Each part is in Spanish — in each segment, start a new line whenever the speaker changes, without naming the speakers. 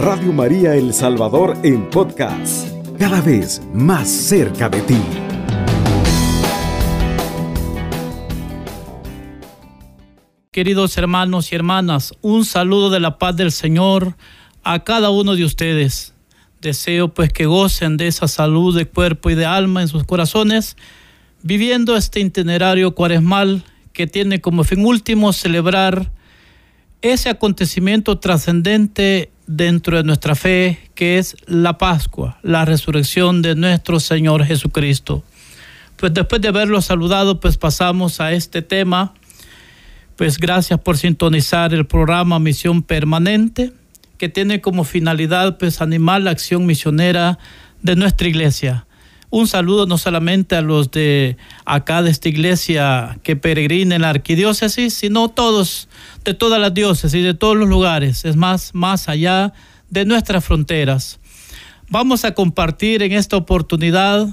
Radio María El Salvador en podcast, cada vez más cerca de ti.
Queridos hermanos y hermanas, un saludo de la paz del Señor a cada uno de ustedes. Deseo pues que gocen de esa salud de cuerpo y de alma en sus corazones, viviendo este itinerario cuaresmal que tiene como fin último celebrar ese acontecimiento trascendente dentro de nuestra fe, que es la Pascua, la resurrección de nuestro Señor Jesucristo. Pues después de haberlo saludado, pues pasamos a este tema. Pues gracias por sintonizar el programa Misión Permanente, que tiene como finalidad pues animar la acción misionera de nuestra iglesia. Un saludo no solamente a los de acá de esta iglesia que peregrina en la arquidiócesis, sino todos, de todas las diócesis, de todos los lugares, es más, más allá de nuestras fronteras. Vamos a compartir en esta oportunidad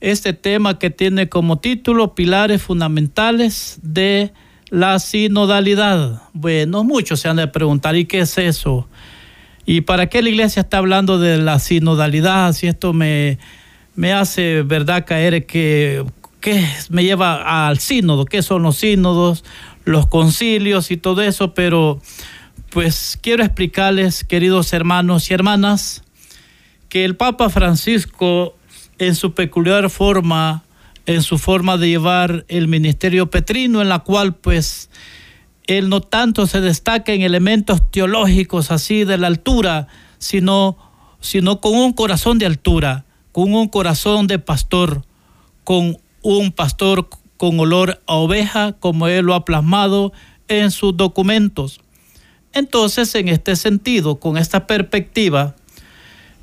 este tema que tiene como título Pilares Fundamentales de la Sinodalidad. Bueno, muchos se han de preguntar, ¿y qué es eso? ¿Y para qué la iglesia está hablando de la sinodalidad? Si esto me me hace, ¿verdad?, caer que, me lleva al sínodo, qué son los sínodos, los concilios y todo eso, pero pues quiero explicarles, queridos hermanos y hermanas, que el Papa Francisco, en su peculiar forma, en su forma de llevar el ministerio petrino, en la cual pues él no tanto se destaca en elementos teológicos así de la altura, sino, sino con un corazón de altura con un corazón de pastor, con un pastor con olor a oveja, como él lo ha plasmado en sus documentos. Entonces, en este sentido, con esta perspectiva,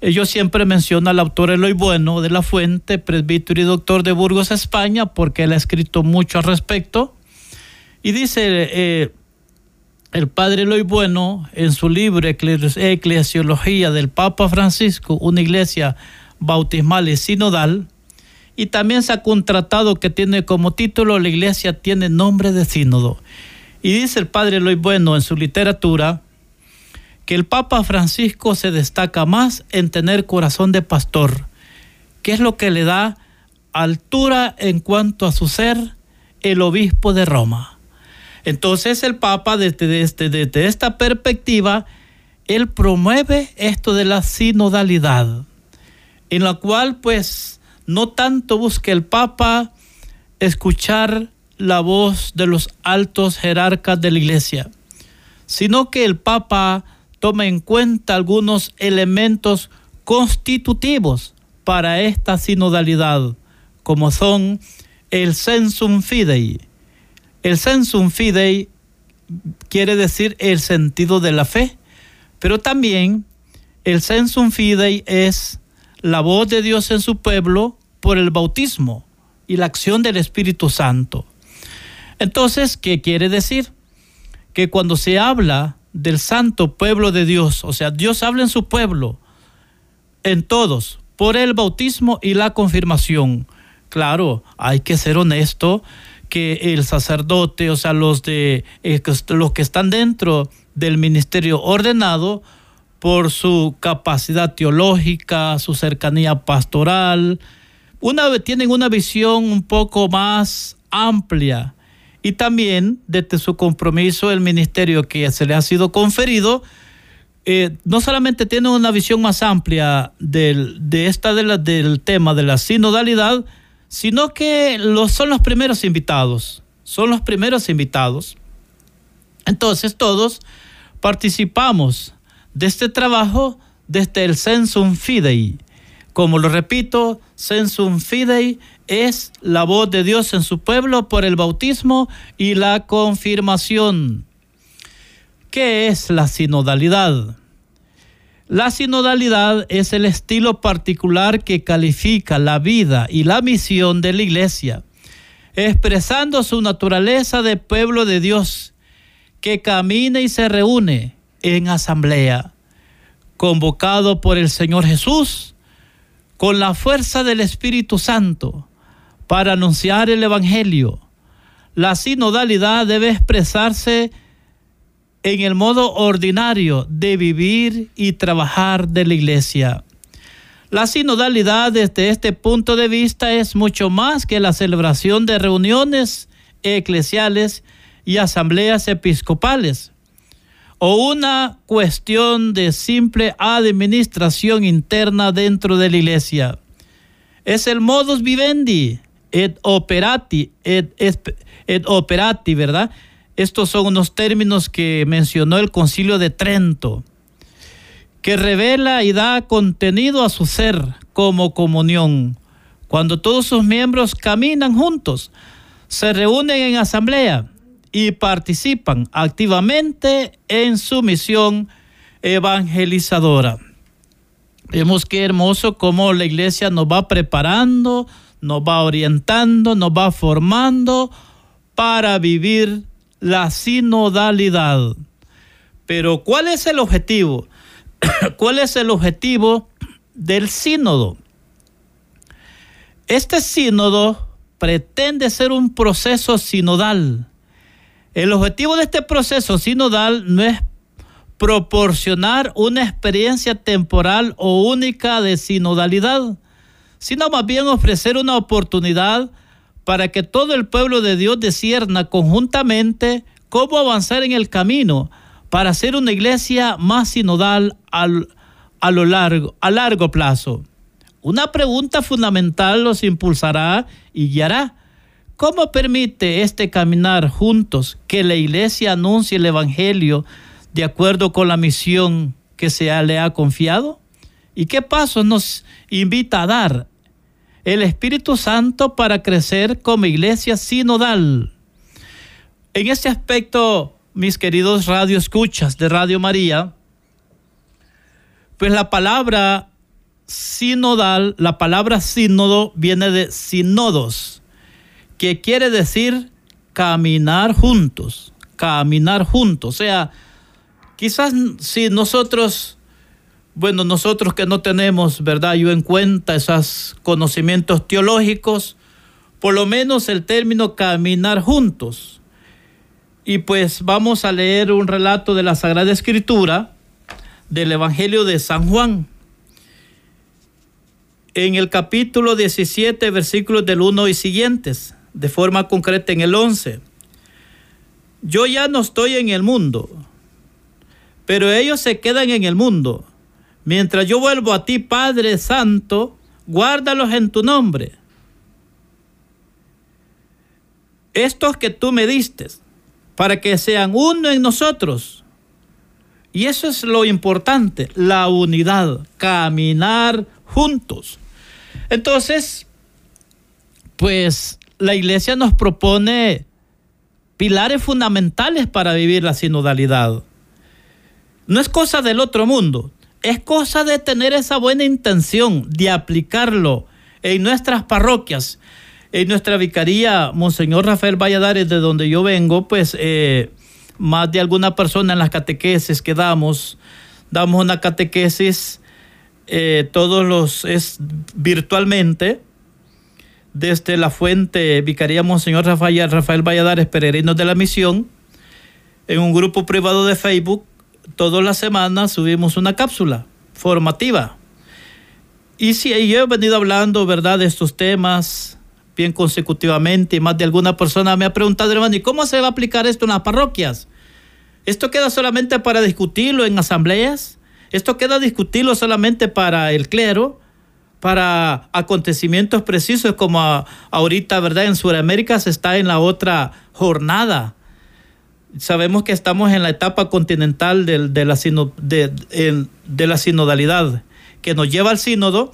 yo siempre menciono al autor Eloy Bueno de la Fuente, presbítero y doctor de Burgos, España, porque él ha escrito mucho al respecto. Y dice eh, el padre Eloy Bueno en su libro Eclesiología del Papa Francisco, una iglesia bautismal y sinodal, y también se ha contratado que tiene como título La iglesia tiene nombre de sínodo. Y dice el padre Eloy Bueno en su literatura que el Papa Francisco se destaca más en tener corazón de pastor, que es lo que le da altura en cuanto a su ser el obispo de Roma. Entonces el Papa desde, desde, desde esta perspectiva, él promueve esto de la sinodalidad en la cual pues no tanto busca el Papa escuchar la voz de los altos jerarcas de la iglesia, sino que el Papa toma en cuenta algunos elementos constitutivos para esta sinodalidad, como son el sensum fidei. El sensum fidei quiere decir el sentido de la fe, pero también el sensum fidei es la voz de Dios en su pueblo por el bautismo y la acción del Espíritu Santo. Entonces, ¿qué quiere decir? Que cuando se habla del santo pueblo de Dios, o sea, Dios habla en su pueblo, en todos, por el bautismo y la confirmación. Claro, hay que ser honesto que el sacerdote, o sea, los de eh, los que están dentro del ministerio ordenado, por su capacidad teológica, su cercanía pastoral. Tienen una visión un poco más amplia y también desde su compromiso, el ministerio que se le ha sido conferido, eh, no solamente tienen una visión más amplia del, de esta de del tema de la sinodalidad, sino que son los primeros invitados, son los primeros invitados. Entonces todos participamos de este trabajo desde el Sensum Fidei. Como lo repito, Sensum Fidei es la voz de Dios en su pueblo por el bautismo y la confirmación. ¿Qué es la sinodalidad? La sinodalidad es el estilo particular que califica la vida y la misión de la iglesia, expresando su naturaleza de pueblo de Dios, que camina y se reúne en asamblea, convocado por el Señor Jesús con la fuerza del Espíritu Santo para anunciar el Evangelio. La sinodalidad debe expresarse en el modo ordinario de vivir y trabajar de la iglesia. La sinodalidad desde este punto de vista es mucho más que la celebración de reuniones eclesiales y asambleas episcopales o una cuestión de simple administración interna dentro de la iglesia. Es el modus vivendi et operati, et, et operati, ¿verdad? Estos son unos términos que mencionó el concilio de Trento que revela y da contenido a su ser como comunión. Cuando todos sus miembros caminan juntos, se reúnen en asamblea y participan activamente en su misión evangelizadora. Vemos qué hermoso cómo la iglesia nos va preparando, nos va orientando, nos va formando para vivir la sinodalidad. Pero ¿cuál es el objetivo? ¿Cuál es el objetivo del sínodo? Este sínodo pretende ser un proceso sinodal. El objetivo de este proceso sinodal no es proporcionar una experiencia temporal o única de sinodalidad, sino más bien ofrecer una oportunidad para que todo el pueblo de Dios discierna conjuntamente cómo avanzar en el camino para ser una iglesia más sinodal a lo largo, a largo plazo. Una pregunta fundamental los impulsará y guiará. ¿Cómo permite este caminar juntos que la iglesia anuncie el Evangelio de acuerdo con la misión que se le ha confiado? ¿Y qué pasos nos invita a dar el Espíritu Santo para crecer como iglesia sinodal? En este aspecto mis queridos radio escuchas de Radio María, pues la palabra sinodal, la palabra sínodo viene de sinodos, que quiere decir caminar juntos, caminar juntos. O sea, quizás si nosotros, bueno, nosotros que no tenemos, ¿verdad? Yo en cuenta esos conocimientos teológicos, por lo menos el término caminar juntos y pues vamos a leer un relato de la Sagrada Escritura del Evangelio de San Juan. En el capítulo 17, versículos del 1 y siguientes, de forma concreta en el 11. Yo ya no estoy en el mundo, pero ellos se quedan en el mundo. Mientras yo vuelvo a ti, Padre Santo, guárdalos en tu nombre. Estos que tú me diste para que sean uno en nosotros. Y eso es lo importante, la unidad, caminar juntos. Entonces, pues la iglesia nos propone pilares fundamentales para vivir la sinodalidad. No es cosa del otro mundo, es cosa de tener esa buena intención de aplicarlo en nuestras parroquias, en nuestra vicaría, Monseñor Rafael Valladares, de donde yo vengo, pues eh, más de alguna persona en las catequesis que damos, damos una catequesis eh, todos los, es virtualmente, desde la fuente Vicaría Monseñor Rafael, Rafael Valladares, Peregrinos de la Misión, en un grupo privado de Facebook, todas las semanas subimos una cápsula formativa. Y si yo he venido hablando, ¿verdad?, de estos temas, bien consecutivamente y más de alguna persona me ha preguntado, hermano, ¿y cómo se va a aplicar esto en las parroquias? ¿Esto queda solamente para discutirlo en asambleas? ¿Esto queda discutirlo solamente para el clero? Para acontecimientos precisos como ahorita, ¿verdad? En Sudamérica se está en la otra jornada. Sabemos que estamos en la etapa continental de la sinodalidad que nos lleva al sínodo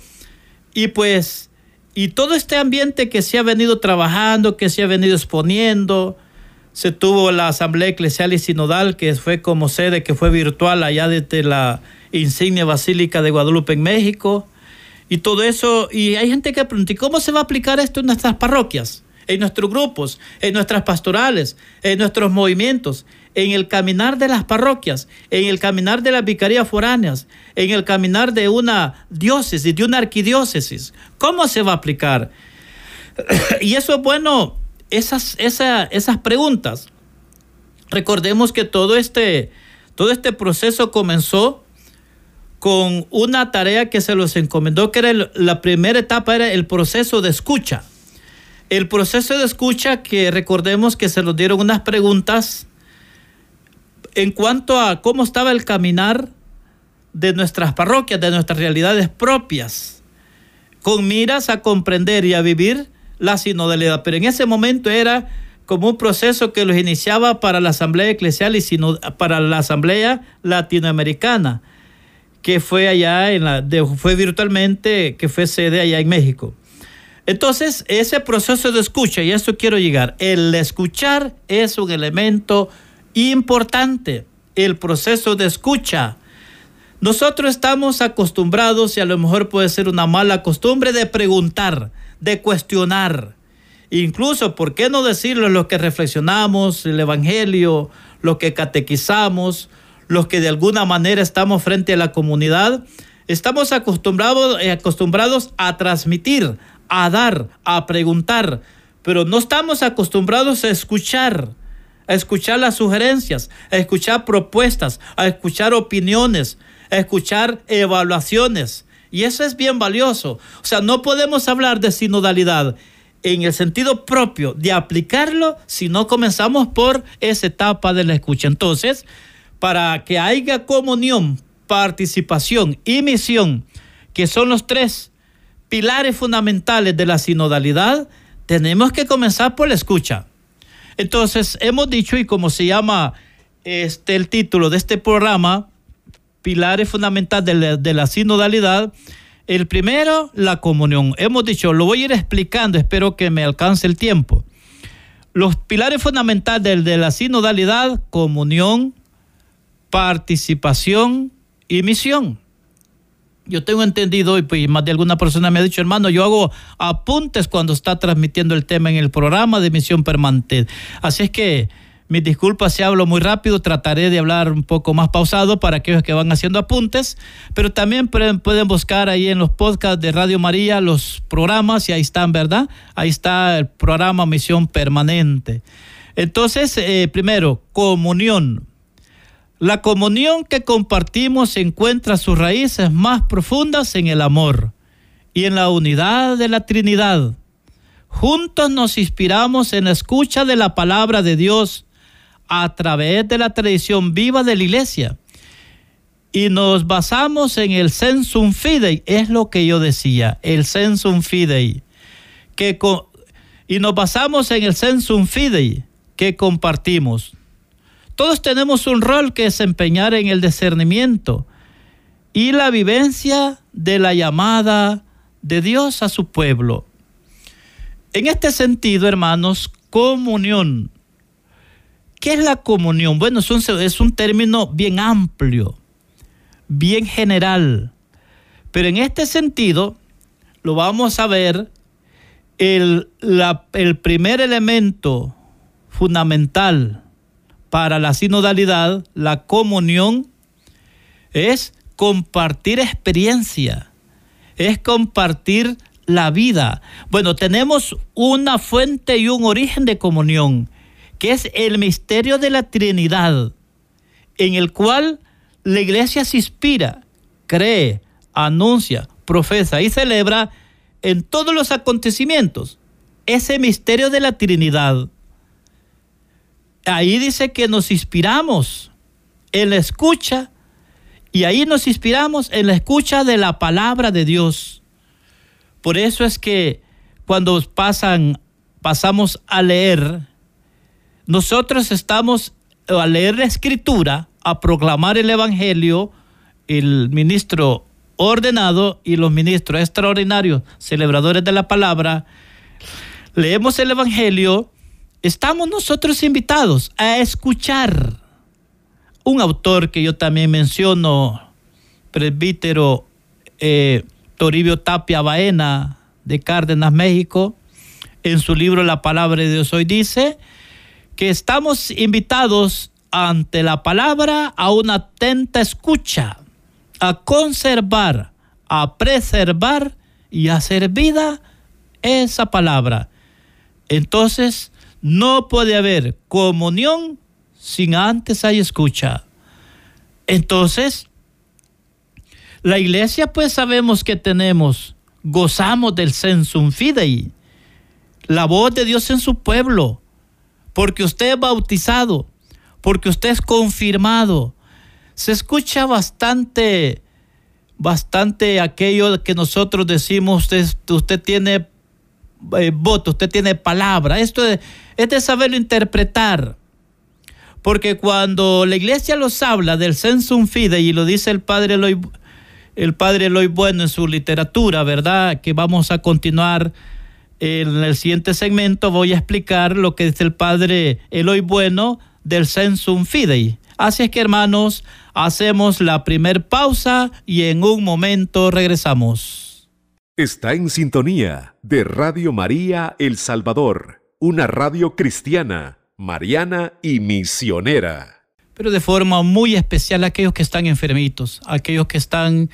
y pues y todo este ambiente que se ha venido trabajando, que se ha venido exponiendo, se tuvo la Asamblea Eclesial y Sinodal, que fue como sede, que fue virtual allá desde la insignia Basílica de Guadalupe en México, y todo eso, y hay gente que pregunta, ¿y cómo se va a aplicar esto en nuestras parroquias, en nuestros grupos, en nuestras pastorales, en nuestros movimientos? en el caminar de las parroquias, en el caminar de las vicarías foráneas, en el caminar de una diócesis, de una arquidiócesis. ¿Cómo se va a aplicar? y eso es bueno, esas, esas preguntas Recordemos que todo este, todo este proceso comenzó con una tarea que se los encomendó, que era la primera etapa, era el proceso de escucha. El proceso de escucha que recordemos que se nos dieron unas preguntas en cuanto a cómo estaba el caminar de nuestras parroquias, de nuestras realidades propias, con miras a comprender y a vivir la sinodalidad. Pero en ese momento era como un proceso que los iniciaba para la Asamblea Eclesial y para la Asamblea Latinoamericana, que fue allá en la, fue virtualmente, que fue sede allá en México. Entonces, ese proceso de escucha, y a eso quiero llegar, el escuchar es un elemento importante, el proceso de escucha. Nosotros estamos acostumbrados, y a lo mejor puede ser una mala costumbre, de preguntar, de cuestionar. Incluso, ¿por qué no decirlo lo que reflexionamos, el Evangelio, lo que catequizamos, los que de alguna manera estamos frente a la comunidad? Estamos acostumbrados, eh, acostumbrados a transmitir, a dar, a preguntar, pero no estamos acostumbrados a escuchar a escuchar las sugerencias, a escuchar propuestas, a escuchar opiniones, a escuchar evaluaciones. Y eso es bien valioso. O sea, no podemos hablar de sinodalidad en el sentido propio de aplicarlo si no comenzamos por esa etapa de la escucha. Entonces, para que haya comunión, participación y misión, que son los tres pilares fundamentales de la sinodalidad, tenemos que comenzar por la escucha. Entonces, hemos dicho, y como se llama este, el título de este programa, Pilares Fundamentales de la, de Sinodalidad, el primero, la comunión. Hemos dicho, lo voy a ir explicando, espero que me alcance el tiempo. Los pilares fundamentales de la sinodalidad, comunión, participación y misión yo tengo entendido, y pues más de alguna persona me ha dicho, hermano, yo hago apuntes cuando está transmitiendo el tema en el programa de misión permanente. Así es que mis disculpas si hablo muy rápido, trataré de hablar un poco más pausado para aquellos que van haciendo apuntes, pero también pueden, buscar ahí en los podcasts de Radio María los programas y ahí están, ¿verdad? Ahí está el programa Misión Permanente. Entonces, eh, primero, comunión. La comunión que compartimos encuentra sus raíces más profundas en el amor y en la unidad de la Trinidad. Juntos nos inspiramos en la escucha de la palabra de Dios a través de la tradición viva de la iglesia y nos basamos en el sensum fidei, es lo que yo decía, el sensum fidei, que y nos basamos en el sensum fidei que compartimos. Todos tenemos un rol que desempeñar en el discernimiento y la vivencia de la llamada de Dios a su pueblo. En este sentido, hermanos, comunión. ¿Qué es la comunión? Bueno, es un, término bien amplio, bien general. Pero en este sentido, lo vamos a ver, el primer elemento fundamental para la sinodalidad, la comunión, es compartir experiencia, es compartir la vida. Bueno, tenemos una fuente y un origen de comunión, que es el misterio de la Trinidad, en el cual la iglesia se inspira, cree, anuncia, profesa y celebra en todos los acontecimientos ese misterio de la Trinidad ahí dice que nos inspiramos en la escucha y ahí nos inspiramos en la escucha de la palabra de Dios. Por eso es que cuando pasan, pasamos a leer, nosotros estamos a leer la escritura, a proclamar el evangelio, el ministro ordenado y los ministros extraordinarios, celebradores de la palabra, leemos el evangelio estamos nosotros invitados a escuchar un autor que yo también menciono, presbítero eh, Toribio Tapia Baena de Cárdenas, México, en su libro La Palabra de Dios hoy dice que estamos invitados ante la palabra a una atenta escucha, a conservar, a preservar y a hacer vida esa palabra. Entonces, no puede haber comunión sin antes hay escucha. Entonces, la iglesia pues sabemos que tenemos, gozamos del sensum fidei, la voz de Dios en su pueblo, porque usted es bautizado, porque usted es confirmado. Se escucha bastante, bastante aquello que nosotros decimos, usted, usted tiene eh, voto, usted tiene palabra. Esto es, es de saberlo interpretar. Porque cuando la iglesia los habla del sensum fidei y lo dice el padre Eloy, el padre Eloy Bueno en su literatura, ¿verdad? Que vamos a continuar en el siguiente segmento, voy a explicar lo que dice el padre Eloy Bueno del sensum fidei. Así es que hermanos, hacemos la primer pausa y en un momento regresamos.
Está en sintonía de Radio María El Salvador, una radio cristiana mariana y misionera.
Pero de forma muy especial aquellos que están enfermitos, aquellos que están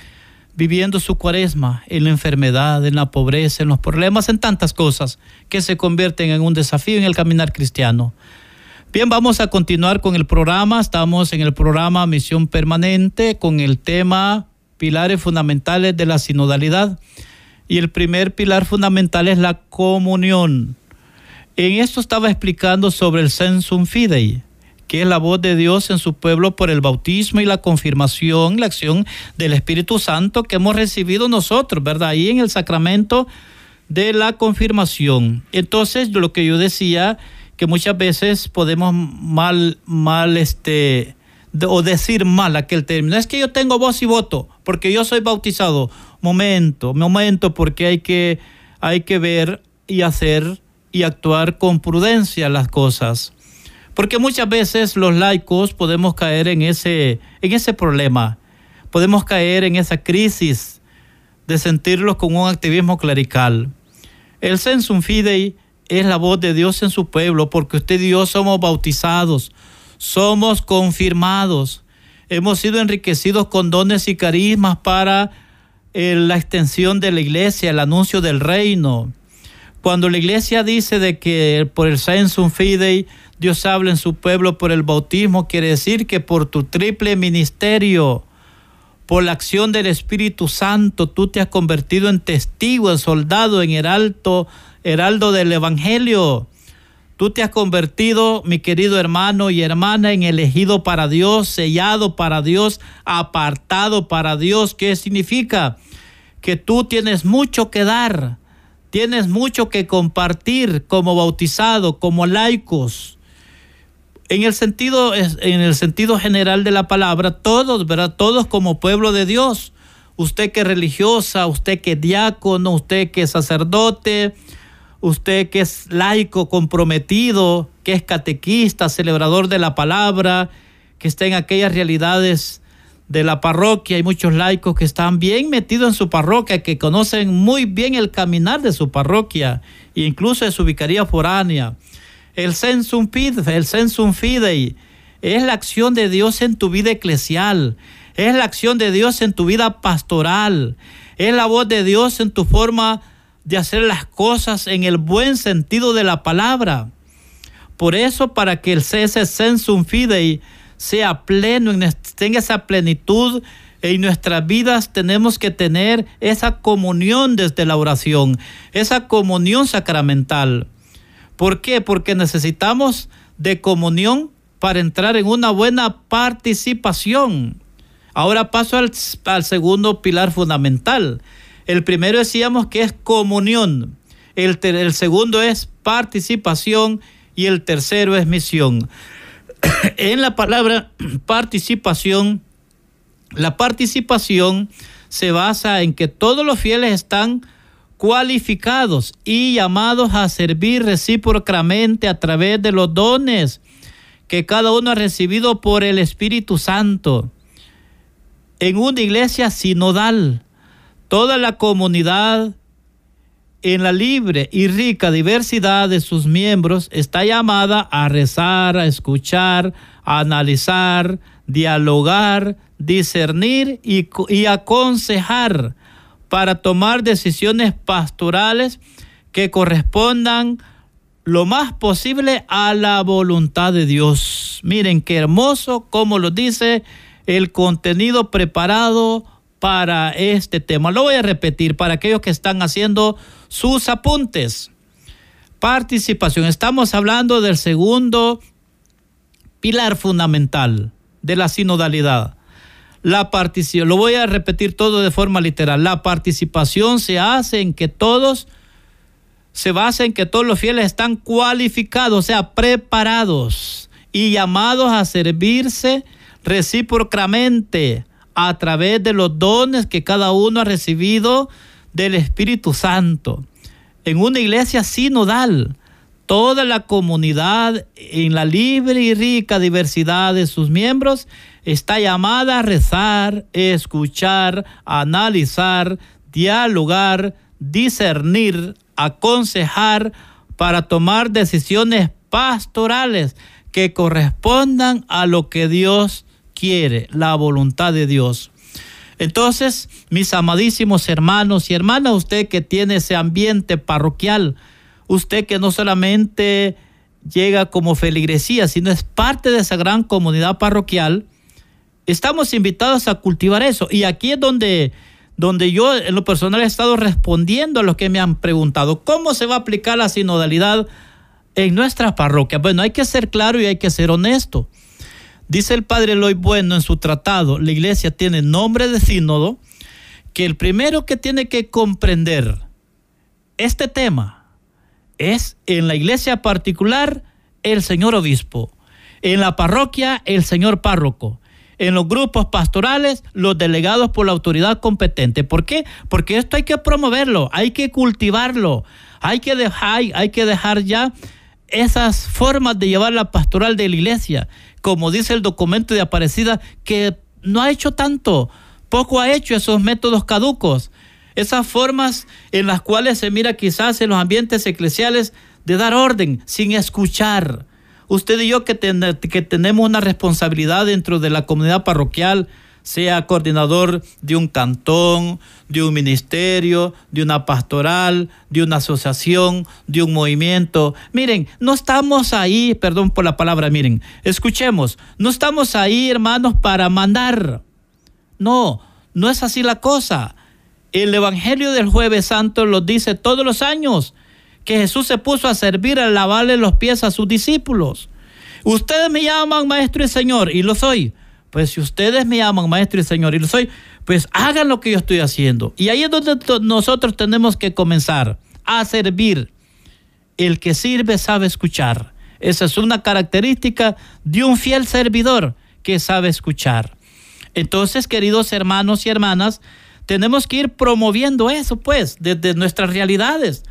viviendo su cuaresma en la enfermedad, en la pobreza, en los problemas, en tantas cosas que se convierten en un desafío en el caminar cristiano. Bien, vamos a continuar con el programa. Estamos en el programa Misión Permanente con el tema Pilares Fundamentales de la Sinodalidad. Y el primer pilar fundamental es la comunión. En esto estaba explicando sobre el sensum fidei, que es la voz de Dios en su pueblo por el bautismo y la confirmación, la acción del Espíritu Santo que hemos recibido nosotros, ¿verdad? Ahí en el sacramento de la confirmación. Entonces, lo que yo decía, que muchas veces podemos mal, mal, este, o decir mal aquel término. Es que yo tengo voz y voto, porque yo soy bautizado. Momento, momento, porque hay que, hay que ver y hacer y actuar con prudencia las cosas. Porque muchas veces los laicos podemos caer en ese, en ese problema, podemos caer en esa crisis de sentirlos con un activismo clerical. El sensum fidei es la voz de Dios en su pueblo, porque usted y yo somos bautizados, somos confirmados, hemos sido enriquecidos con dones y carismas para la extensión de la iglesia, el anuncio del reino. Cuando la iglesia dice de que por el sensum fidei Dios habla en su pueblo por el bautismo, quiere decir que por tu triple ministerio, por la acción del Espíritu Santo, tú te has convertido en testigo, en soldado, en heraldo, heraldo del Evangelio. Tú te has convertido, mi querido hermano y hermana, en elegido para Dios, sellado para Dios, apartado para Dios. ¿Qué significa? Que tú tienes mucho que dar Tienes mucho que compartir como bautizado, como laicos. En el sentido, en el sentido general de la palabra, todos, ¿verdad? Todos como pueblo de Dios. Usted que religiosa, usted que diácono, usted que sacerdote, usted que es laico comprometido, que es catequista, celebrador de la palabra, que está en aquellas realidades de la parroquia. Hay muchos laicos que están bien metidos en su parroquia, que conocen muy bien el caminar de su parroquia incluso de su vicaría foránea. El sensum fidei, el es la acción de Dios en tu vida eclesial, es la acción de Dios en tu vida pastoral, es la voz de Dios en tu forma de hacer las cosas en el buen sentido de la palabra. Por eso, para que el ese sensum fidei sea pleno, tenga esa plenitud en nuestras vidas tenemos que tener esa comunión desde la oración, esa comunión sacramental. ¿Por qué? Porque necesitamos de comunión para entrar en una buena participación. Ahora paso al, segundo pilar fundamental. El primero decíamos que es comunión, el, el segundo es participación y el tercero es misión. en la palabra participación, la participación se basa en que todos los fieles están cualificados y llamados a servir recíprocamente a través de los dones que cada uno ha recibido por el Espíritu Santo. En una iglesia sinodal, toda la comunidad en la libre y rica diversidad de sus miembros está llamada a rezar, a escuchar, a analizar, dialogar, discernir y, y aconsejar para tomar decisiones pastorales que correspondan lo más posible a la voluntad de Dios. Miren qué hermoso, como lo dice el contenido preparado para este tema. Lo voy a repetir para aquellos que están haciendo sus apuntes. Participación. Estamos hablando del segundo pilar fundamental de la sinodalidad. La participación, lo voy a repetir todo de forma literal. La participación se hace en que todos se basa en que todos los fieles están cualificados, o sea, preparados y llamados a servirse recíprocamente a través de los dones que cada uno ha recibido del Espíritu Santo. En una iglesia sinodal, toda la comunidad en la libre y rica diversidad de sus miembros está llamada a rezar, escuchar, analizar, dialogar, discernir, aconsejar para tomar decisiones pastorales que correspondan a lo que Dios quiere, la voluntad de Dios. Entonces, mis amadísimos hermanos y hermanas, usted que tiene ese ambiente parroquial, usted que no solamente llega como feligresía, sino es parte de esa gran comunidad parroquial, estamos invitados a cultivar eso. Y aquí es donde donde yo en lo personal he estado respondiendo a lo que me han preguntado. ¿Cómo se va a aplicar la sinodalidad en nuestras parroquias? Bueno, hay que ser claro y hay que ser honesto. Dice el padre Eloy Bueno en su tratado, la iglesia tiene nombre de sínodo, que el primero que tiene que comprender este tema es en la iglesia particular el señor obispo, en la parroquia el señor párroco, en los grupos pastorales los delegados por la autoridad competente. ¿Por qué? Porque esto hay que promoverlo, hay que cultivarlo, hay que hay que dejar ya esas formas de llevar la pastoral de la iglesia, como dice el documento de Aparecida, que no ha hecho tanto, poco ha hecho esos métodos caducos, esas formas en las cuales se mira quizás en los ambientes eclesiales de dar orden sin escuchar, usted y yo que, que tenemos una responsabilidad dentro de la comunidad parroquial, sea coordinador de un cantón, de un ministerio, de una pastoral, de una asociación, de un movimiento. Miren, no estamos ahí, perdón por la palabra, miren, escuchemos, no estamos ahí, hermanos, para mandar. No, no es así la cosa. El Evangelio del jueves santo lo dice todos los años que Jesús se puso a servir, a lavarle los pies a sus discípulos. Ustedes me llaman maestro y señor, y lo soy. Pues si ustedes me llaman maestro y señor, y lo soy, pues hagan lo que yo estoy haciendo. Y ahí es donde nosotros tenemos que comenzar a servir. El que sirve sabe escuchar. Esa es una característica de un fiel servidor que sabe escuchar. Entonces, queridos hermanos y hermanas, tenemos que ir promoviendo eso, pues, desde nuestras realidades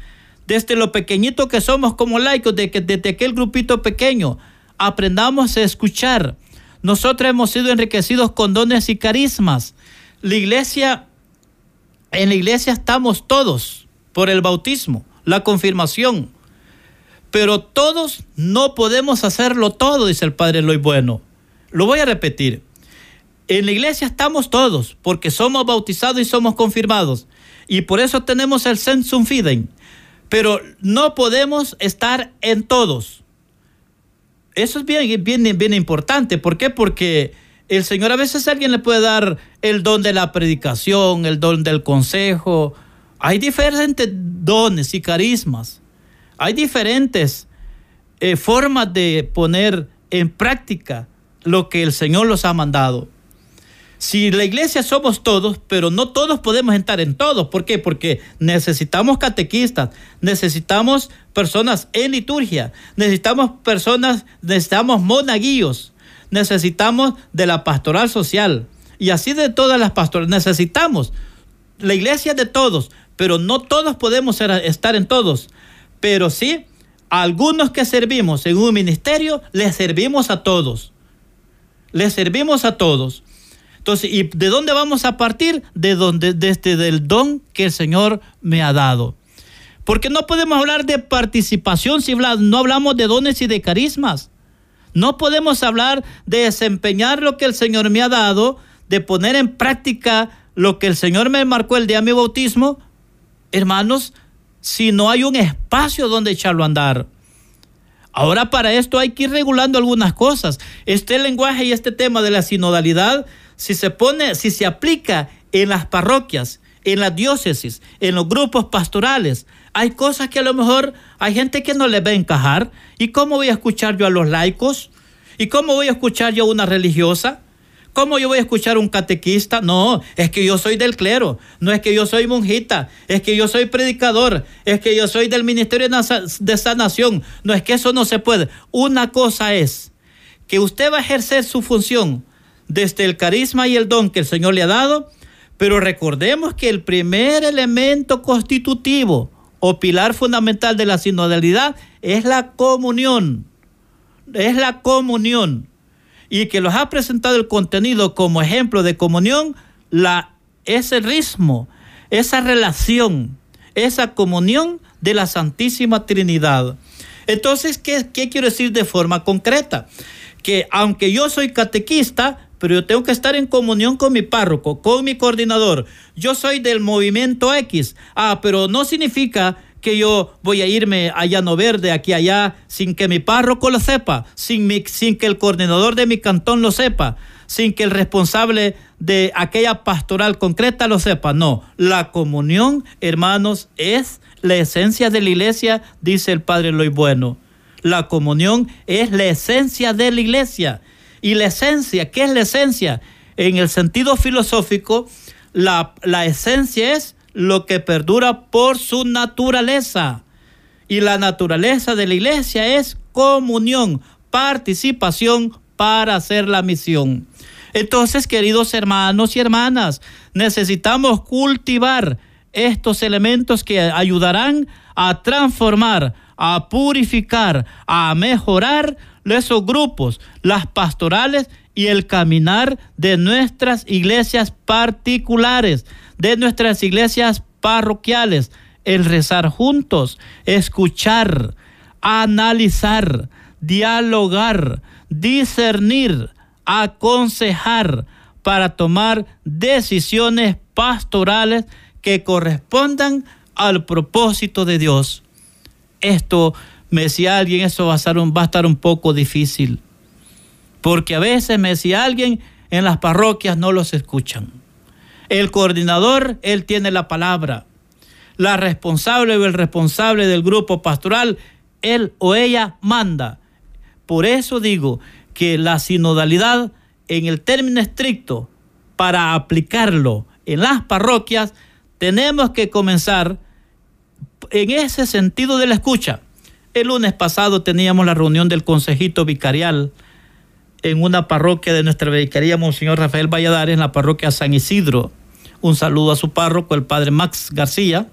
desde lo pequeñito que somos como laicos, desde aquel grupito pequeño, aprendamos a escuchar. Nosotros hemos sido enriquecidos con dones y carismas. La iglesia, en la iglesia estamos todos por el bautismo, la confirmación. Pero todos no podemos hacerlo todo, dice el Padre Eloy Bueno. Lo voy a repetir. En la iglesia estamos todos porque somos bautizados y somos confirmados. Y por eso tenemos el sensum fidei pero no podemos estar en todos. Eso es bien, bien, bien importante. ¿Por qué? Porque el Señor a veces a alguien le puede dar el don de la predicación, el don del consejo. Hay diferentes dones y carismas. Hay diferentes eh, formas de poner en práctica lo que el Señor los ha mandado. Si la iglesia somos todos, pero no todos podemos entrar en todos. ¿Por qué? Porque necesitamos catequistas, necesitamos personas en liturgia, necesitamos personas, necesitamos monaguillos, necesitamos de la pastoral social y así de todas las pastoras. Necesitamos la iglesia de todos, pero no todos podemos estar en todos. Pero sí, algunos que servimos en un ministerio, les servimos a todos. Les servimos a todos. Entonces, ¿y de dónde vamos a partir? De donde, desde del don que el Señor me ha dado. Porque no podemos hablar de participación si no hablamos de dones y de carismas. No podemos hablar de desempeñar lo que el Señor me ha dado, de poner en práctica lo que el Señor me marcó el día de mi bautismo, hermanos, si no hay un espacio donde echarlo a andar. Ahora para esto hay que ir regulando algunas cosas. Este lenguaje y este tema de la sinodalidad, si se pone, si se aplica en las parroquias, en las diócesis, en los grupos pastorales, hay cosas que a lo mejor hay gente que no le va a encajar. ¿Y cómo voy a escuchar yo a los laicos? ¿Y cómo voy a escuchar yo a una religiosa? ¿Cómo yo voy a escuchar a un catequista? No, es que yo soy del clero, no es que yo soy monjita, es que yo soy predicador, es que yo soy del Ministerio de Sanación. No es que eso no se puede. Una cosa es que usted va a ejercer su función desde el carisma y el don que el Señor le ha dado, pero recordemos que el primer elemento constitutivo o pilar fundamental de la sinodalidad es la comunión. Es la comunión y que los ha presentado el contenido como ejemplo de comunión, la, ese ritmo, esa relación, esa comunión de la Santísima Trinidad. Entonces, ¿qué, ¿qué, quiero decir de forma concreta? Que aunque yo soy catequista, pero yo tengo que estar en comunión con mi párroco, con mi coordinador. Yo soy del movimiento X. Ah, pero no significa que yo voy a irme a Llano Verde, aquí allá, sin que mi párroco lo sepa, sin, que el coordinador de mi cantón lo sepa, sin que el responsable de aquella pastoral concreta lo sepa. No, la comunión, hermanos, es la esencia de la iglesia, dice el Padre Loy Bueno. La comunión es la esencia de la iglesia. Y la esencia, ¿qué es la esencia? En el sentido filosófico, la, la esencia es lo que perdura por su naturaleza. Y la naturaleza de la iglesia es comunión, participación para hacer la misión. Entonces, queridos hermanos y hermanas, necesitamos cultivar estos elementos que ayudarán a transformar, a purificar, a mejorar esos grupos, las pastorales y el caminar de nuestras iglesias particulares, de nuestras iglesias parroquiales, el rezar juntos, escuchar, analizar, dialogar, discernir, aconsejar para tomar decisiones pastorales que correspondan al propósito de Dios. Esto, me decía alguien, eso va a, estar un, va a estar un poco difícil, porque a veces me decía alguien, en las parroquias no los escuchan. El coordinador, él tiene la palabra. La responsable o el responsable del grupo pastoral, él o ella manda. Por eso digo que la sinodalidad, en el término estricto, para aplicarlo en las parroquias, tenemos que comenzar en ese sentido de la escucha. El lunes pasado teníamos la reunión del consejito vicarial en una parroquia de nuestra vicaría, Monseñor Rafael Valladares, en la parroquia San Isidro. Un saludo a su párroco, el padre Max García.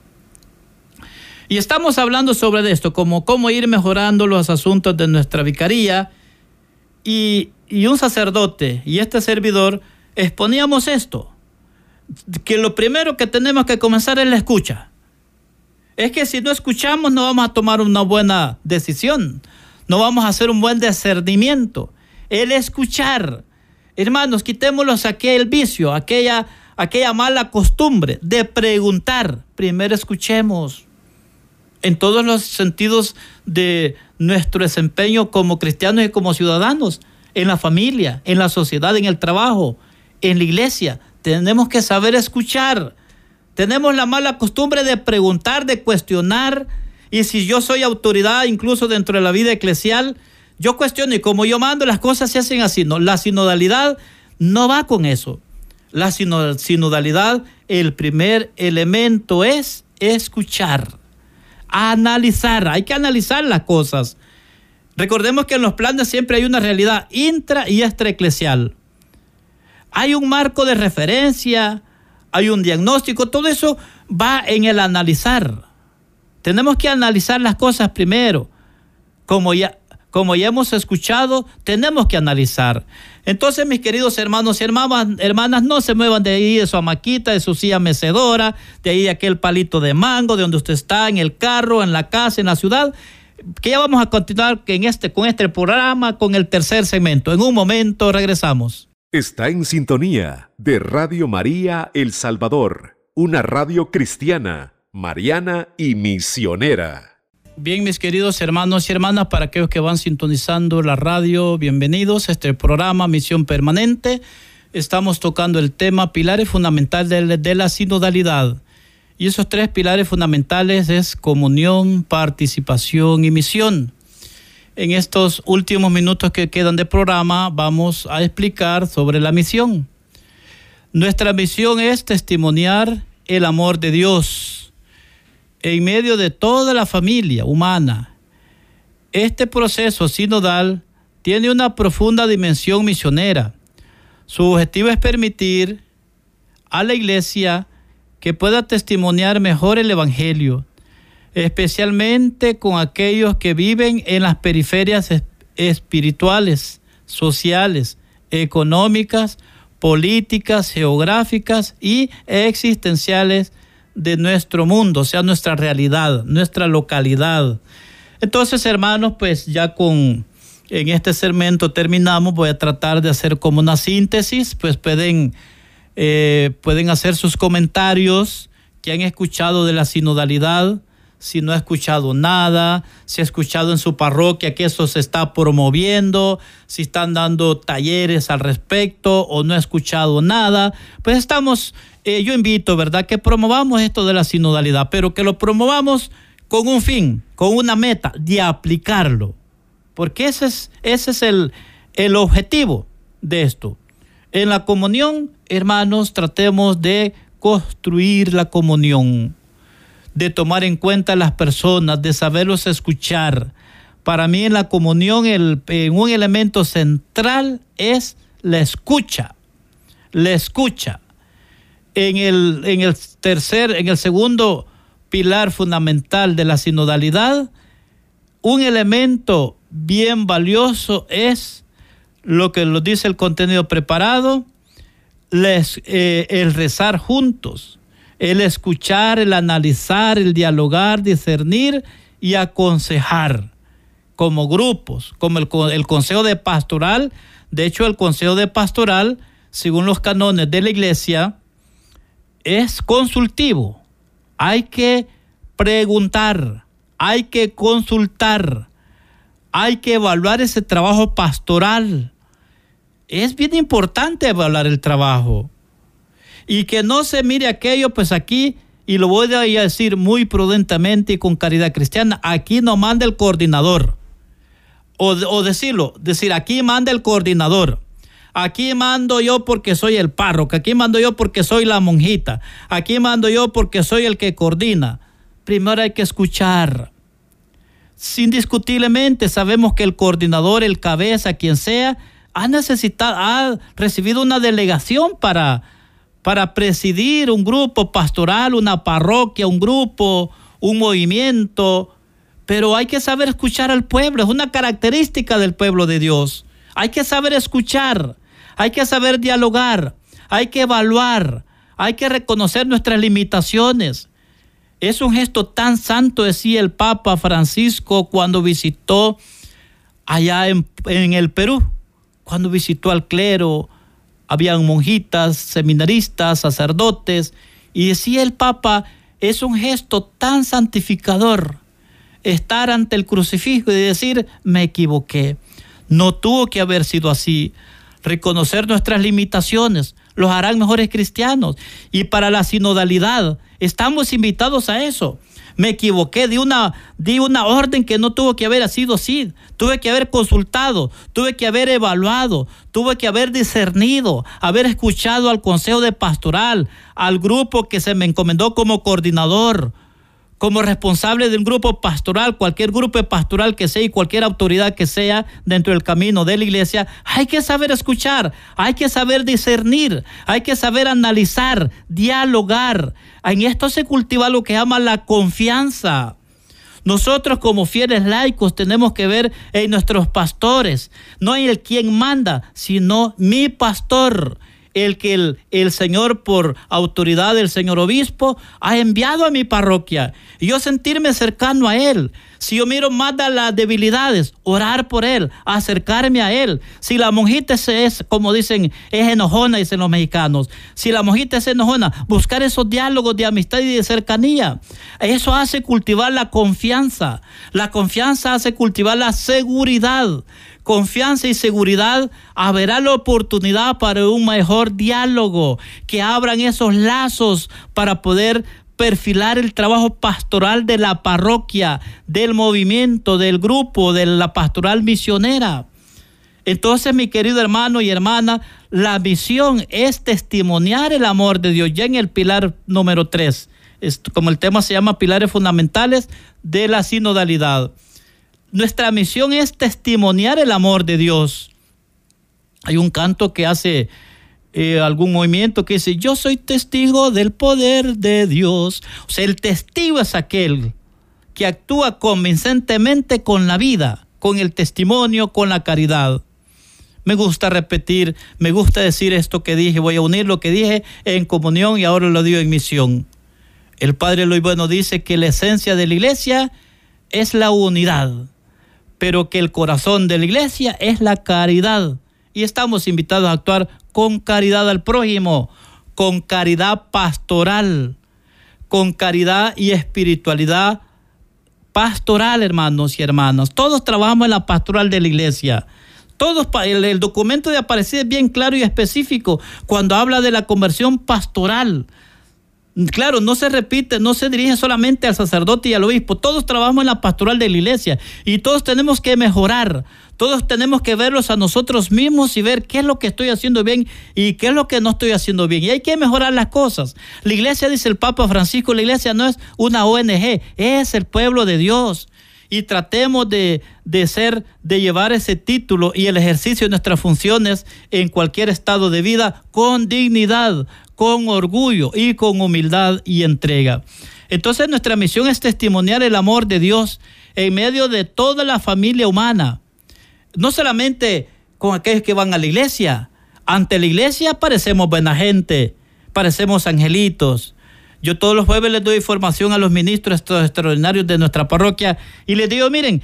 Y estamos hablando sobre esto, como cómo ir mejorando los asuntos de nuestra vicaría. Y, y un sacerdote y este servidor exponíamos esto, que lo primero que tenemos que comenzar es la escucha. Es que si no escuchamos no vamos a tomar una buena decisión, no vamos a hacer un buen discernimiento el escuchar. Hermanos, quitémoslos aquel vicio, aquella, aquella mala costumbre de preguntar. Primero escuchemos en todos los sentidos de nuestro desempeño como cristianos y como ciudadanos, en la familia, en la sociedad, en el trabajo, en la iglesia. Tenemos que saber escuchar. Tenemos la mala costumbre de preguntar, de cuestionar. Y si yo soy autoridad incluso dentro de la vida eclesial, yo cuestiono y como yo mando, las cosas se hacen así. No, la sinodalidad no va con eso. La sinodalidad, el primer elemento es escuchar, analizar. Hay que analizar las cosas. Recordemos que en los planes siempre hay una realidad intra y extraeclesial. Hay un marco de referencia, hay un diagnóstico, todo eso va en el analizar. Tenemos que analizar las cosas primero. Como ya como hemos escuchado, tenemos que analizar. Entonces, mis queridos hermanos y hermanas, hermanas, no se muevan de ahí de su amaquita, de su silla mecedora, de ahí aquel palito de mango, de donde usted está, en el carro, en la casa, en la ciudad, que ya vamos a continuar en este, con este programa, con el tercer segmento. En un momento regresamos.
Está en sintonía de Radio María El Salvador, una radio cristiana, mariana y misionera.
Bien, mis queridos hermanos y hermanas, para aquellos que van sintonizando la radio, bienvenidos a este programa Misión Permanente. Estamos tocando el tema pilares fundamentales de, de la sinodalidad. Y esos tres pilares fundamentales es comunión, participación y misión. En estos últimos minutos que quedan de programa vamos a explicar sobre la misión. Nuestra misión es testimoniar el amor de Dios en medio de toda la familia humana. Este proceso sinodal tiene una profunda dimensión misionera. Su objetivo es permitir a la iglesia que pueda testimoniar mejor el Evangelio, especialmente con aquellos que viven en las periferias espirituales, sociales, económicas, políticas, geográficas y existenciales de nuestro mundo, o sea, nuestra realidad, nuestra localidad. Entonces, hermanos, pues ya con en este segmento terminamos, voy a tratar de hacer como una síntesis, pues pueden, eh, pueden hacer sus comentarios que han escuchado de la sinodalidad, si no ha escuchado nada, si ha escuchado en su parroquia que eso se está promoviendo, si están dando talleres al respecto o no ha escuchado nada, pues estamos eh, yo invito, ¿verdad?, que promovamos esto de la sinodalidad, pero que lo promovamos con un fin, con una meta, de aplicarlo. Porque ese es, ese es el, el objetivo de esto. En la comunión, hermanos, tratemos de construir la comunión, de tomar en cuenta a las personas, de saberlos escuchar. Para mí en la comunión el, un elemento central es la escucha, la escucha en el, en el tercer, en el segundo pilar fundamental de la sinodalidad, un elemento bien valioso es lo que lo dice el contenido preparado, eh, el rezar juntos, el escuchar, el analizar, el dialogar, discernir y aconsejar como grupos, como el, el consejo de pastoral. De hecho, el consejo de pastoral, según los canones de la iglesia, es consultivo. Hay que preguntar, hay que consultar, hay que evaluar ese trabajo pastoral. Es bien importante evaluar el trabajo. Y que no se mire aquello, pues aquí, y lo voy a decir muy prudentemente y con caridad cristiana, aquí no manda el coordinador. O, o decirlo, decir, aquí manda el coordinador. Aquí mando yo porque soy el párroco, aquí mando yo porque soy la monjita, aquí mando yo porque soy el que coordina. Primero hay que escuchar. Indiscutiblemente sabemos que el coordinador, el cabeza, quien sea, ha necesitado, ha recibido una delegación para, para presidir un grupo pastoral, una parroquia, un grupo, un movimiento. Pero hay que saber escuchar al pueblo, es una característica del pueblo de Dios. Hay que saber escuchar. Hay que saber dialogar, hay que evaluar, hay que reconocer nuestras limitaciones. Es un gesto tan santo, decía el Papa Francisco cuando visitó allá en, el Perú, cuando visitó al clero, habían monjitas, seminaristas, sacerdotes, y decía el Papa, es un gesto tan santificador estar ante el crucifijo y decir, me equivoqué. No tuvo que haber sido así reconocer nuestras limitaciones, los harán mejores cristianos. Y para la sinodalidad, estamos invitados a eso. Me equivoqué, di una, di una orden que no tuvo que haber sido así. Tuve que haber consultado, tuve que haber evaluado, tuve que haber discernido, haber escuchado al consejo de pastoral, al grupo que se me encomendó como coordinador, como responsable de un grupo pastoral, cualquier grupo pastoral que sea y cualquier autoridad que sea dentro del camino de la iglesia, hay que saber escuchar, hay que saber discernir, hay que saber analizar, dialogar. En esto se cultiva lo que llama la confianza. Nosotros como fieles laicos tenemos que ver en nuestros pastores, no en el quien manda, sino mi pastor el que el, el, Señor, por autoridad del Señor Obispo, ha enviado a mi parroquia. Yo sentirme cercano a Él. Si yo miro más de las debilidades, orar por Él, acercarme a Él. Si la monjita es, como dicen, es enojona, dicen los mexicanos. Si la monjita es enojona, buscar esos diálogos de amistad y de cercanía. Eso hace cultivar la confianza. La confianza hace cultivar la seguridad confianza y seguridad, habrá la oportunidad para un mejor diálogo, que abran esos lazos para poder perfilar el trabajo pastoral de la parroquia, del movimiento, del grupo, de la pastoral misionera. Entonces, mi querido hermano y hermana, la misión es testimoniar el amor de Dios, ya en el pilar número 3, como el tema se llama pilares fundamentales de la sinodalidad. Nuestra misión es testimoniar el amor de Dios. Hay un canto que hace eh, algún movimiento que dice, yo soy testigo del poder de Dios. O sea, el testigo es aquel que actúa convincentemente con la vida, con el testimonio, con la caridad. Me gusta repetir, me gusta decir esto que dije, voy a unir lo que dije en comunión y ahora lo digo en misión. El Padre Luis Bueno dice que la esencia de la iglesia es la unidad pero que el corazón de la iglesia es la caridad. Y estamos invitados a actuar con caridad al prójimo, con caridad pastoral, con caridad y espiritualidad pastoral, hermanos y hermanas. Todos trabajamos en la pastoral de la iglesia. Todos, el, el documento de Aparecida es bien claro y específico cuando habla de la conversión pastoral. Claro, no se repite, no se dirige solamente al sacerdote y al obispo. Todos trabajamos en la pastoral de la iglesia y todos tenemos que mejorar. Todos tenemos que verlos a nosotros mismos y ver qué es lo que estoy haciendo bien y qué es lo que no estoy haciendo bien. Y hay que mejorar las cosas. La iglesia, dice el Papa Francisco, la iglesia no es una ONG, es el pueblo de Dios y tratemos de, de, ser, de llevar ese título y el ejercicio de nuestras funciones en cualquier estado de vida con dignidad, con orgullo y con humildad y entrega. Entonces nuestra misión es testimoniar el amor de Dios en medio de toda la familia humana. No solamente con aquellos que van a la iglesia. Ante la iglesia parecemos buena gente, parecemos angelitos. Yo todos los jueves les doy información a los ministros extraordinarios de nuestra parroquia y les digo, miren,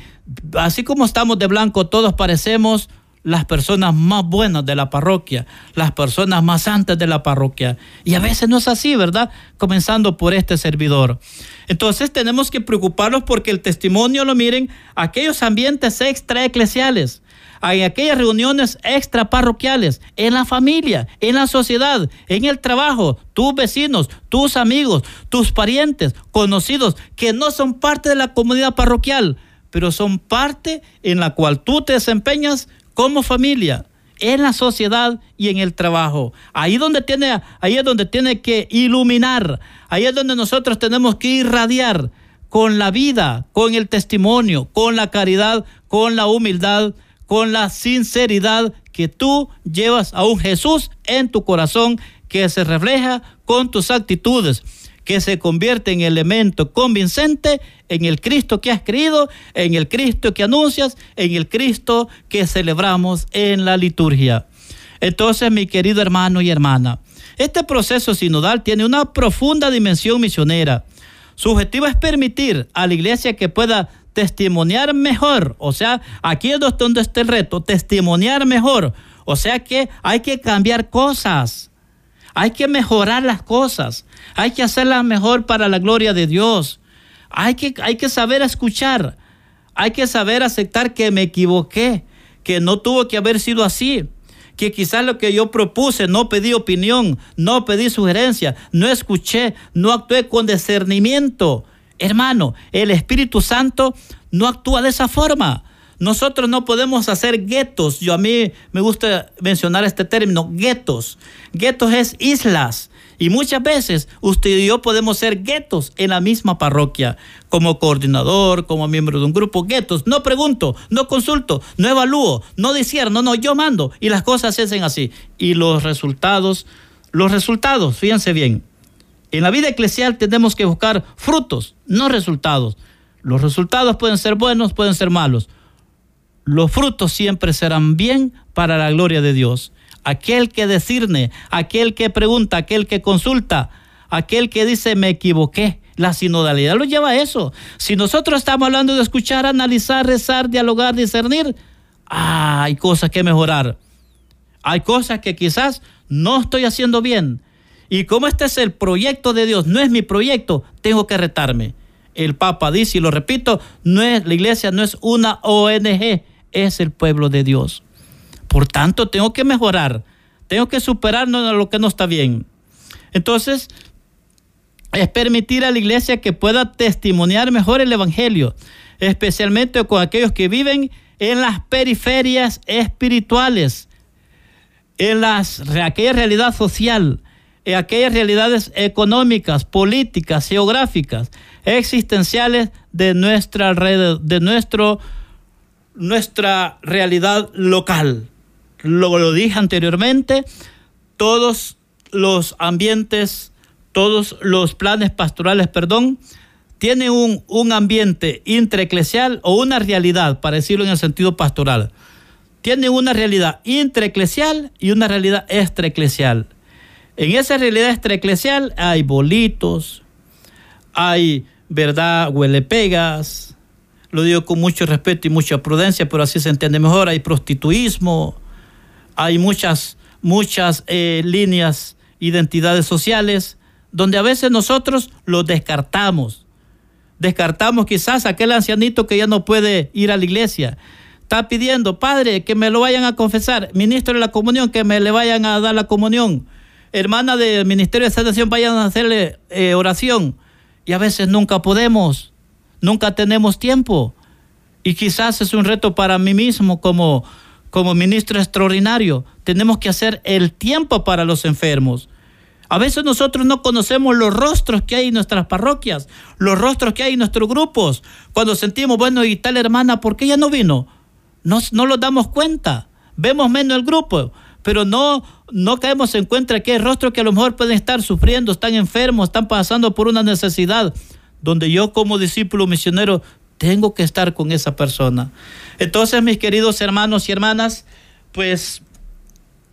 así como estamos de blanco, todos parecemos las personas más buenas de la parroquia, las personas más santas de la parroquia. Y a veces no es así, ¿verdad? Comenzando por este servidor. Entonces tenemos que preocuparnos porque el testimonio lo miren aquellos ambientes extraeclesiales, hay aquellas reuniones extra parroquiales, en la familia, en la sociedad, en el trabajo, tus vecinos, tus amigos, tus parientes, conocidos, que no son parte de la comunidad parroquial, pero son parte en la cual tú te desempeñas como familia, en la sociedad y en el trabajo. Ahí, donde tiene, ahí es donde tiene que iluminar, ahí es donde nosotros tenemos que irradiar con la vida, con el testimonio, con la caridad, con la humildad, con la sinceridad que tú llevas a un Jesús en tu corazón que se refleja con tus actitudes que se convierte en elemento convincente en el Cristo que has creído, en el Cristo que anuncias, en el Cristo que celebramos en la liturgia. Entonces, mi querido hermano y hermana, este proceso sinodal tiene una profunda dimensión misionera. Su objetivo es permitir a la iglesia que pueda testimoniar mejor, o sea, aquí es donde está el reto, testimoniar mejor, o sea que hay que cambiar cosas, hay que mejorar las cosas, hay que hacerlas mejor para la gloria de Dios. Hay que, hay que saber escuchar, hay que saber aceptar que me equivoqué, que no tuvo que haber sido así, que quizás lo que yo propuse, no pedí opinión, no pedí sugerencia, no escuché, no actué con discernimiento. Hermano, el Espíritu Santo no actúa de esa forma. Nosotros no podemos hacer guetos. Yo a mí me gusta mencionar este término, guetos. Guetos es islas. Y muchas veces usted y yo podemos ser guetos en la misma parroquia, como coordinador, como miembro de un grupo, guetos. No pregunto, no consulto, no evalúo, no discierno, no, yo mando. Y las cosas se hacen así. Y los resultados, los resultados, fíjense bien. En la vida eclesial tenemos que buscar frutos, no resultados. Los resultados pueden ser buenos, pueden ser malos los frutos siempre serán bien para la gloria de Dios. aquel que decirne, aquel que pregunta, aquel que consulta, aquel que dice me equivoqué. La sinodalidad lo lleva a eso. Si nosotros estamos hablando de escuchar, analizar, rezar, dialogar, discernir, ah, hay cosas que mejorar. Hay cosas que quizás no estoy haciendo bien. Y como este es el proyecto de Dios, no es mi proyecto, tengo que retarme. El Papa dice, y lo repito, no es, la iglesia no es una ONG, es el pueblo de Dios. Por tanto, tengo que mejorar, tengo que superarnos a lo que no está bien. Entonces, es permitir a la iglesia que pueda testimoniar mejor el Evangelio, especialmente con aquellos que viven en las periferias espirituales, en las, aquella realidad social, en aquellas realidades económicas, políticas, geográficas, existenciales de nuestra, de nuestro, nuestra realidad local. Lo, lo dije anteriormente, todos los ambientes todos los planes pastorales, perdón, tienen un, un ambiente intraeclesial o una realidad, para decirlo en el sentido pastoral. Tienen una realidad intraeclesial y una realidad extraeclesial. En esa realidad extraeclesial hay bolitos, hay, ¿verdad?, huelepegas, lo digo con mucho respeto y mucha prudencia, pero así se entiende mejor, hay prostituismo, hay muchas, muchas eh, líneas, identidades sociales, donde a veces nosotros lo descartamos. Descartamos quizás aquel ancianito que ya no puede ir a la iglesia. Está pidiendo, Padre, que me lo vayan a confesar. Ministro de la comunión, que me le vayan a dar la comunión. Hermana del Ministerio de Sanación, vayan a hacerle eh, oración. Y a veces nunca podemos, nunca tenemos tiempo. Y quizás es un reto para mí mismo como, como ministro extraordinario. Tenemos que hacer el tiempo para los enfermos. A veces nosotros no conocemos los rostros que hay en nuestras parroquias, los rostros que hay en nuestros grupos. Cuando sentimos, bueno, y tal hermana, ¿por qué ella no vino? No, no lo damos cuenta. Vemos menos el grupo, pero no, no caemos en cuenta que hay rostros que a lo mejor pueden estar sufriendo, están enfermos, están pasando por una necesidad, donde yo como discípulo misionero tengo que estar con esa persona. Entonces, mis queridos hermanos y hermanas, pues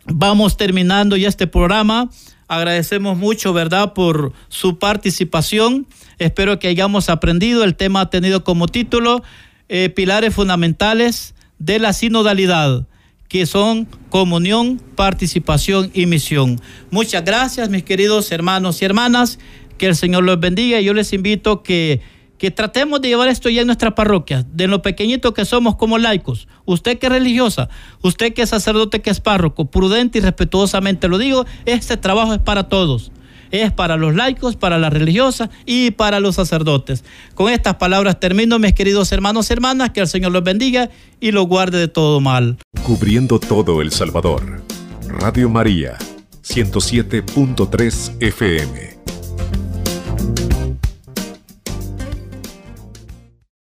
vamos terminando ya este programa. Agradecemos mucho, ¿verdad?, por su participación. Espero que hayamos aprendido. El tema ha tenido como título eh, Pilares Fundamentales de la Sinodalidad, que son comunión, participación y misión. Muchas gracias, mis queridos hermanos y hermanas. Que el Señor los bendiga. Yo les invito que que tratemos de llevar esto ya en nuestra parroquia, de lo pequeñito que somos como laicos. Usted que es religiosa, usted que es sacerdote, que es párroco, prudente y respetuosamente lo digo, este trabajo es para todos. Es para los laicos, para las religiosas y para los sacerdotes. Con estas palabras termino, mis queridos hermanos y hermanas, que el Señor los bendiga y los guarde de todo mal.
Cubriendo todo El Salvador. Radio María, 107.3 FM.